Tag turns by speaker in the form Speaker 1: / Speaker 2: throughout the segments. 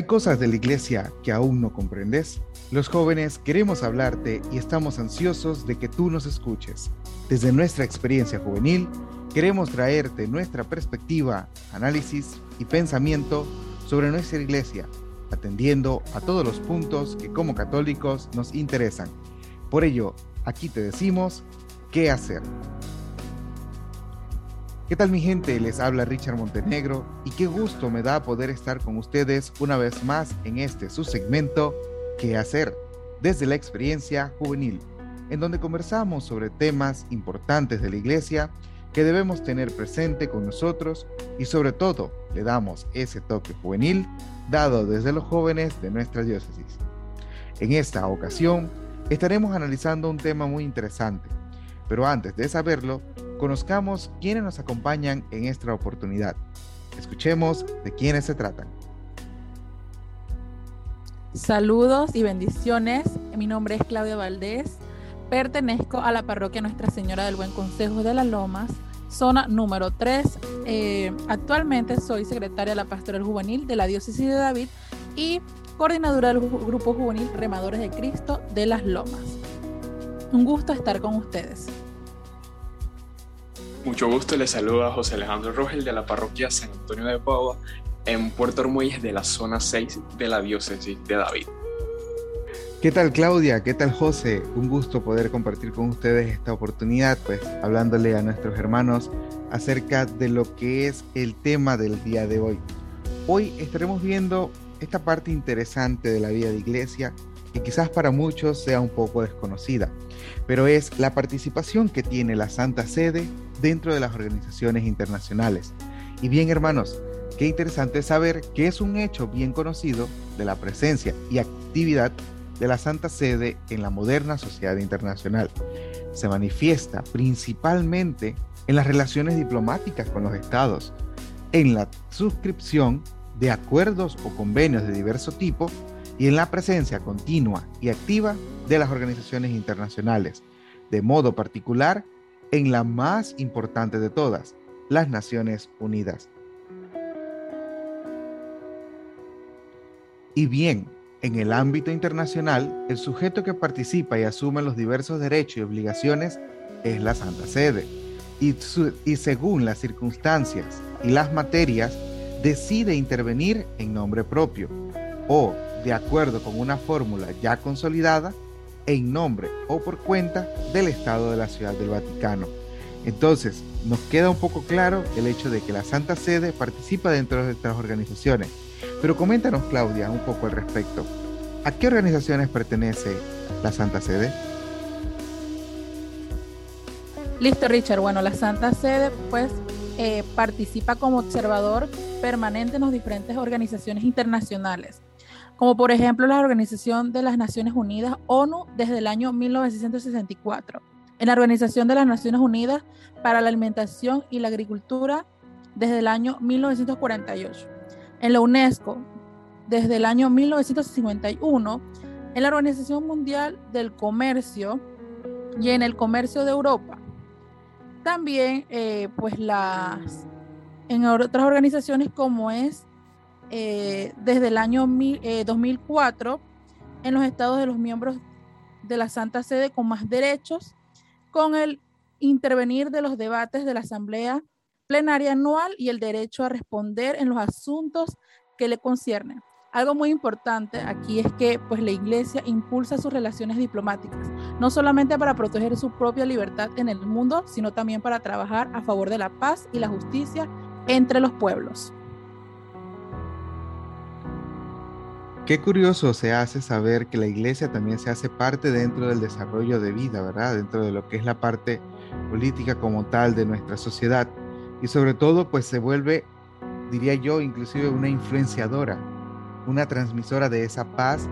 Speaker 1: ¿Hay cosas de la iglesia que aún no comprendes? Los jóvenes queremos hablarte y estamos ansiosos de que tú nos escuches. Desde nuestra experiencia juvenil, queremos traerte nuestra perspectiva, análisis y pensamiento sobre nuestra iglesia, atendiendo a todos los puntos que como católicos nos interesan. Por ello, aquí te decimos qué hacer. ¿Qué tal mi gente? Les habla Richard Montenegro y qué gusto me da poder estar con ustedes una vez más en este su segmento ¿Qué hacer? desde la experiencia juvenil, en donde conversamos sobre temas importantes de la iglesia que debemos tener presente con nosotros y sobre todo le damos ese toque juvenil dado desde los jóvenes de nuestra diócesis. En esta ocasión estaremos analizando un tema muy interesante, pero antes de saberlo, conozcamos quiénes nos acompañan en esta oportunidad. Escuchemos de quiénes se tratan.
Speaker 2: Saludos y bendiciones. Mi nombre es Claudia Valdés. Pertenezco a la parroquia Nuestra Señora del Buen Consejo de las Lomas, zona número 3. Eh, actualmente soy secretaria de la Pastoral Juvenil de la Diócesis de David y coordinadora del Grupo Juvenil Remadores de Cristo de las Lomas. Un gusto estar con ustedes.
Speaker 3: Mucho gusto, les saluda José Alejandro Rogel de la parroquia San Antonio de Padua en Puerto Ormuelles de la zona 6 de la diócesis de David.
Speaker 1: ¿Qué tal Claudia? ¿Qué tal José? Un gusto poder compartir con ustedes esta oportunidad, pues hablándole a nuestros hermanos acerca de lo que es el tema del día de hoy. Hoy estaremos viendo esta parte interesante de la vida de iglesia que quizás para muchos sea un poco desconocida, pero es la participación que tiene la Santa Sede dentro de las organizaciones internacionales. Y bien, hermanos, qué interesante saber que es un hecho bien conocido de la presencia y actividad de la Santa Sede en la moderna sociedad internacional. Se manifiesta principalmente en las relaciones diplomáticas con los estados, en la suscripción de acuerdos o convenios de diverso tipo y en la presencia continua y activa de las organizaciones internacionales, de modo particular en la más importante de todas, las Naciones Unidas. Y bien, en el ámbito internacional, el sujeto que participa y asume los diversos derechos y obligaciones es la Santa Sede. Y, según las circunstancias y las materias, decide intervenir en nombre propio o, de acuerdo con una fórmula ya consolidada, en nombre o por cuenta del Estado de la Ciudad del Vaticano. Entonces, nos queda un poco claro el hecho de que la Santa Sede participa dentro de estas organizaciones. Pero coméntanos, Claudia, un poco al respecto. ¿A qué organizaciones pertenece la Santa Sede?
Speaker 2: Listo, Richard. Bueno, la Santa Sede, pues, eh, participa como observador permanente en las diferentes organizaciones internacionales como por ejemplo la Organización de las Naciones Unidas, ONU, desde el año 1964, en la Organización de las Naciones Unidas para la Alimentación y la Agricultura, desde el año 1948, en la UNESCO, desde el año 1951, en la Organización Mundial del Comercio y en el Comercio de Europa. También, eh, pues las, en otras organizaciones como es eh, desde el año 2004 eh, en los estados de los miembros de la Santa Sede con más derechos, con el intervenir de los debates de la Asamblea Plenaria Anual y el derecho a responder en los asuntos que le conciernen. Algo muy importante aquí es que pues, la Iglesia impulsa sus relaciones diplomáticas, no solamente para proteger su propia libertad en el mundo, sino también para trabajar a favor de la paz y la justicia entre los pueblos.
Speaker 1: Qué curioso se hace saber que la iglesia también se hace parte dentro del desarrollo de vida, ¿verdad? Dentro de lo que es la parte política como tal de nuestra sociedad. Y sobre todo, pues se vuelve, diría yo, inclusive una influenciadora, una transmisora de esa paz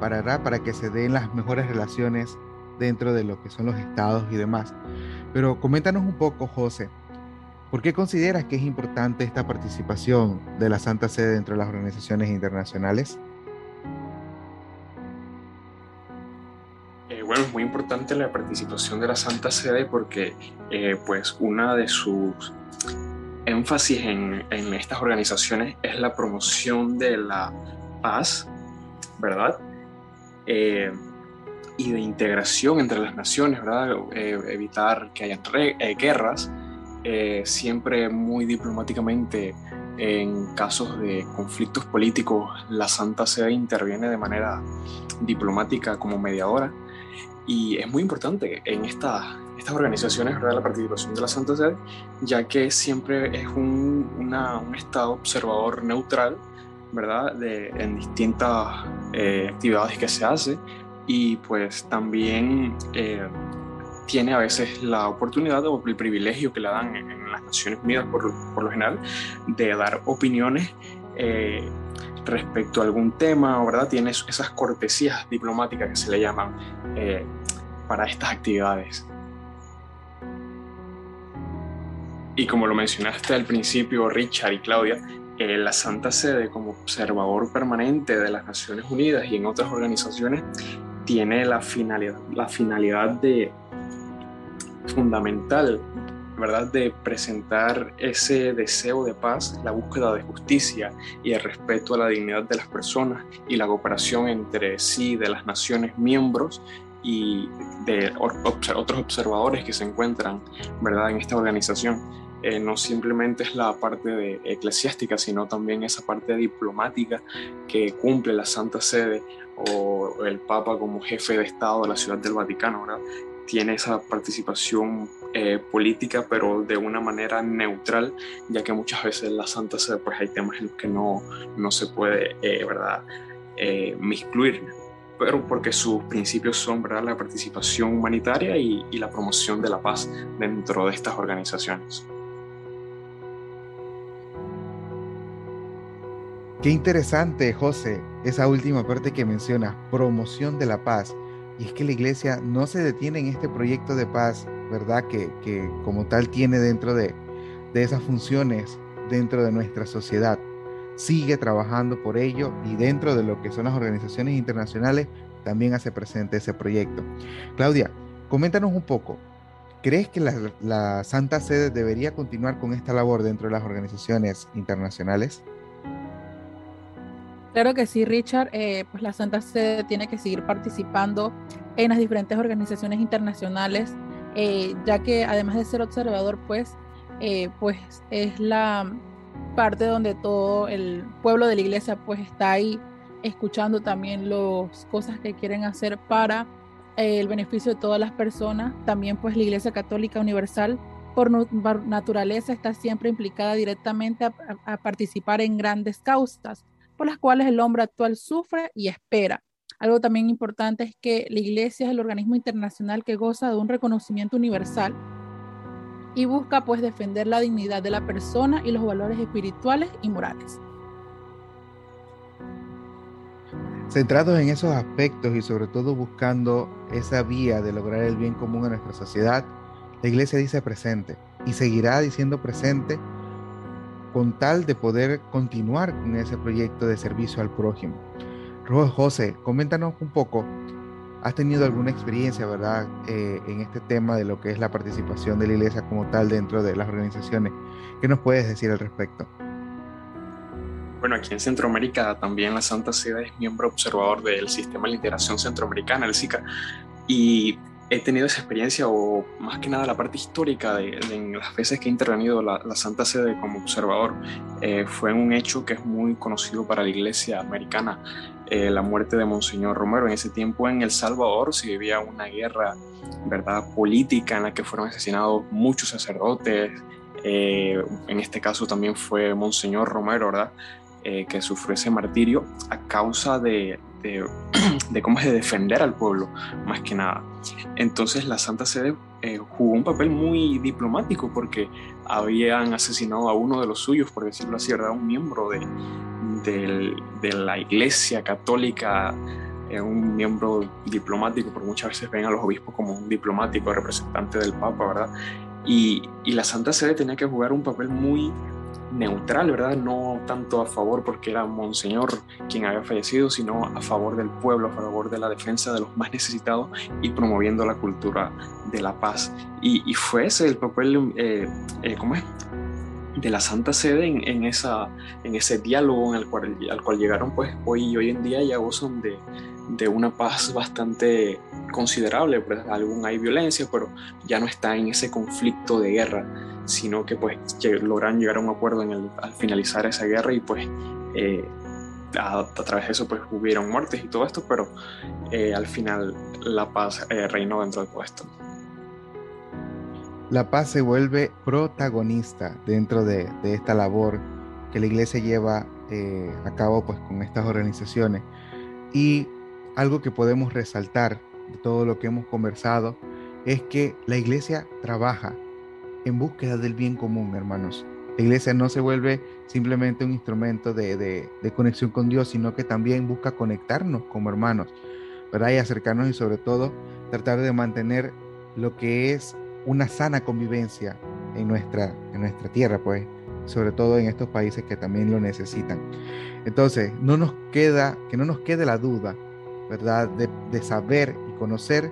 Speaker 1: para, para que se den las mejores relaciones dentro de lo que son los estados y demás. Pero coméntanos un poco, José, ¿por qué consideras que es importante esta participación de la Santa Sede dentro de las organizaciones internacionales?
Speaker 3: Es muy importante la participación de la Santa Sede porque eh, pues una de sus énfasis en, en, estas organizaciones es la promoción de la paz, ¿verdad? Eh, y de integración entre las naciones, ¿verdad? Eh, evitar que hayan guerras, siempre muy diplomáticamente en casos de conflictos políticos, la Santa Sede interviene de manera diplomática como mediadora y es muy importante en esta, estas organizaciones ¿verdad? la participación de la Santa Sede, ya que siempre es un, un Estado observador neutral ¿verdad? De, en distintas eh, actividades que se hace y pues también eh, tiene a veces la oportunidad o el privilegio que le dan en, las Naciones Unidas por, por, lo general de dar opiniones eh, respecto a algún tema, ¿verdad? Tiene esas cortesías diplomáticas que se le llaman para estas actividades. Y como lo mencionaste al principio, Richard y Claudia, eh, la Santa Sede como observador permanente de las Naciones Unidas y en otras organizaciones tiene la finalidad, la finalidad de fundamental, ¿verdad? De presentar ese deseo de paz, la búsqueda de justicia y el respeto a la dignidad de las personas y la cooperación entre sí de las naciones miembros y de otros observadores que se encuentran, ¿verdad? En esta organización. Eh, no simplemente es la parte de eclesiástica, sino también esa parte diplomática que cumple la Santa Sede o el Papa como jefe de Estado de la Ciudad del Vaticano, ¿verdad? Tiene esa participación eh, política, pero de una manera neutral, ya que muchas veces la Santa Sede pues hay temas en los que no, no se puede, eh, ¿verdad? Eh, miscluir, pero porque sus principios son ¿verdad? la participación humanitaria y, la promoción de la paz dentro de estas organizaciones.
Speaker 1: Qué interesante, José, esa última parte que mencionas, promoción de la paz. Y es que la iglesia no se detiene en este proyecto de paz, ¿verdad? Que, como tal tiene dentro de, de esas funciones dentro de nuestra sociedad. Sigue trabajando por ello y dentro de lo que son las organizaciones internacionales también hace presente ese proyecto. Claudia, coméntanos un poco. ¿Crees que la, Santa Sede debería continuar con esta labor dentro de las organizaciones internacionales?
Speaker 2: Claro que sí, Richard. Eh, pues la Santa Sede tiene que seguir participando en las diferentes organizaciones internacionales, eh, ya que además de ser observador, pues, eh, pues es la parte donde todo el pueblo de la iglesia pues está ahí escuchando también las cosas que quieren hacer para el beneficio de todas las personas. También pues la Iglesia Católica Universal por, naturaleza está siempre implicada directamente a participar en grandes causas por las cuales el hombre actual sufre y espera. Algo también importante es que la Iglesia es el organismo internacional que goza de un reconocimiento universal y busca pues defender la dignidad de la persona y los valores espirituales y morales.
Speaker 1: Centrados en esos aspectos y sobre todo buscando esa vía de lograr el bien común en nuestra sociedad, la iglesia dice presente y seguirá diciendo presente con tal de poder continuar con ese proyecto de servicio al prójimo. José, coméntanos un poco, ¿has tenido alguna experiencia, verdad, eh, en este tema de lo que es la participación de la iglesia como tal dentro de las organizaciones? ¿Qué nos puedes decir al respecto?
Speaker 3: Bueno, aquí en Centroamérica también la Santa Sede es miembro observador del Sistema de Integración Centroamericana, el SICA, y he tenido esa experiencia, o más que nada la parte histórica de, las veces que he intervenido la, Santa Sede como observador, eh, fue un hecho que es muy conocido para la iglesia americana, eh, la muerte de Monseñor Romero. En ese tiempo en El Salvador se vivía una guerra ¿verdad? política en la que fueron asesinados muchos sacerdotes, eh, en este caso también fue Monseñor Romero, ¿verdad? que sufrió ese martirio a causa de, de, cómo es de defender al pueblo, más que nada. Entonces la Santa Sede eh, jugó un papel muy diplomático porque habían asesinado a uno de los suyos, por decirlo así, era un miembro de, de la Iglesia Católica, eh, un miembro diplomático, porque muchas veces ven a los obispos como un diplomático, representante del Papa, ¿verdad? Y, y la Santa Sede tenía que jugar un papel muy neutral, ¿verdad? No tanto a favor porque era Monseñor quien había fallecido, sino a favor del pueblo, a favor de la defensa de los más necesitados y promoviendo la cultura de la paz. Y, fue ese el papel, eh, eh, ¿cómo es? de la Santa Sede en, esa, en ese diálogo en el cual, al cual llegaron, pues hoy, hoy en día ya gozan de, de una paz bastante considerable, pues aún hay violencia, pero ya no está en ese conflicto de guerra, sino que pues llegar a un acuerdo en el, al finalizar esa guerra y pues eh, a, través de eso pues hubieron muertes y todo esto, pero eh, al final la paz eh, reinó dentro de todo esto.
Speaker 1: La paz se vuelve protagonista dentro de, esta labor que la iglesia lleva a cabo pues con estas organizaciones y algo que podemos resaltar de todo lo que hemos conversado es que la iglesia trabaja en búsqueda del bien común, hermanos. La iglesia no se vuelve simplemente un instrumento de, conexión con Dios, sino que también busca conectarnos como hermanos, ¿verdad? Y acercarnos y sobre todo tratar de mantener lo que es una sana convivencia en nuestra, en nuestra tierra, pues, sobre todo en estos países que también lo necesitan. Entonces, no nos queda, que no nos quede la duda ¿verdad? De, saber y conocer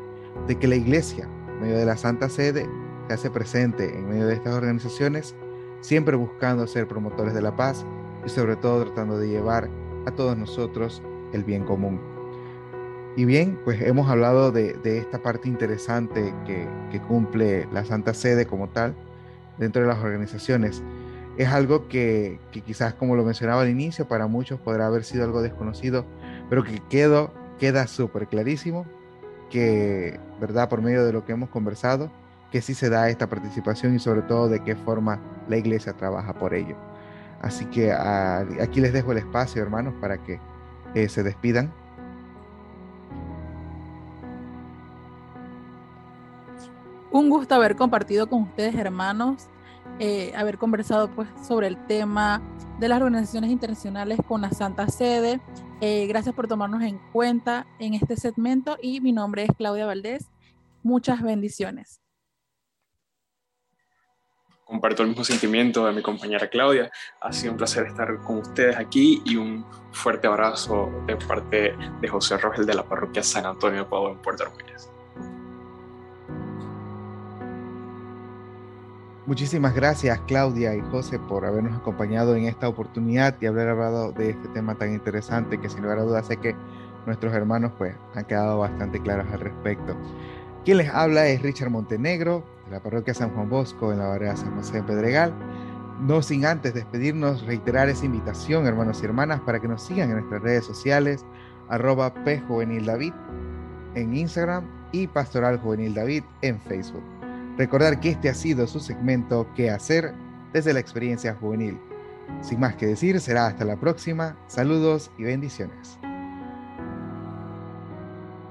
Speaker 1: de que la iglesia, medio de la Santa Sede, se hace presente en medio de estas organizaciones, siempre buscando ser promotores de la paz y sobre todo tratando de llevar a todos nosotros el bien común. Y bien, pues hemos hablado de, esta parte interesante que, cumple la Santa Sede como tal dentro de las organizaciones. Es algo que, que quizás, como lo mencionaba al inicio, para muchos podrá haber sido algo desconocido, pero que quedó queda súper clarísimo que, ¿verdad? Por medio de lo que hemos conversado, que sí se da esta participación y sobre todo de qué forma la iglesia trabaja por ello. Así que ah, aquí les dejo el espacio, hermanos, para que eh, se despidan.
Speaker 2: Un gusto haber compartido con ustedes, hermanos, eh, haber conversado pues, sobre el tema de las organizaciones internacionales con la Santa Sede. Eh, gracias por tomarnos en cuenta en este segmento y mi nombre es Claudia Valdés. Muchas bendiciones.
Speaker 3: Comparto el mismo sentimiento de mi compañera Claudia. Ha sido un placer estar con ustedes aquí y un fuerte abrazo de parte de José Rogel de la parroquia San Antonio de Padua en Puerto Armuelles.
Speaker 1: Muchísimas gracias Claudia y José por habernos acompañado en esta oportunidad y haber hablado de este tema tan interesante que sin lugar a dudas sé que nuestros hermanos pues han quedado bastante claros al respecto. Quien les habla es Richard Montenegro de la parroquia San Juan Bosco en la barrera San José de Pedregal. No sin antes despedirnos, reiterar esa invitación, hermanos y hermanas, para que nos sigan en nuestras redes sociales, arroba David en Instagram y Pastoral Juvenil David en Facebook. Recordar que este ha sido su segmento ¿Qué hacer? desde la experiencia juvenil. Sin más que decir, será hasta la próxima. Saludos y bendiciones.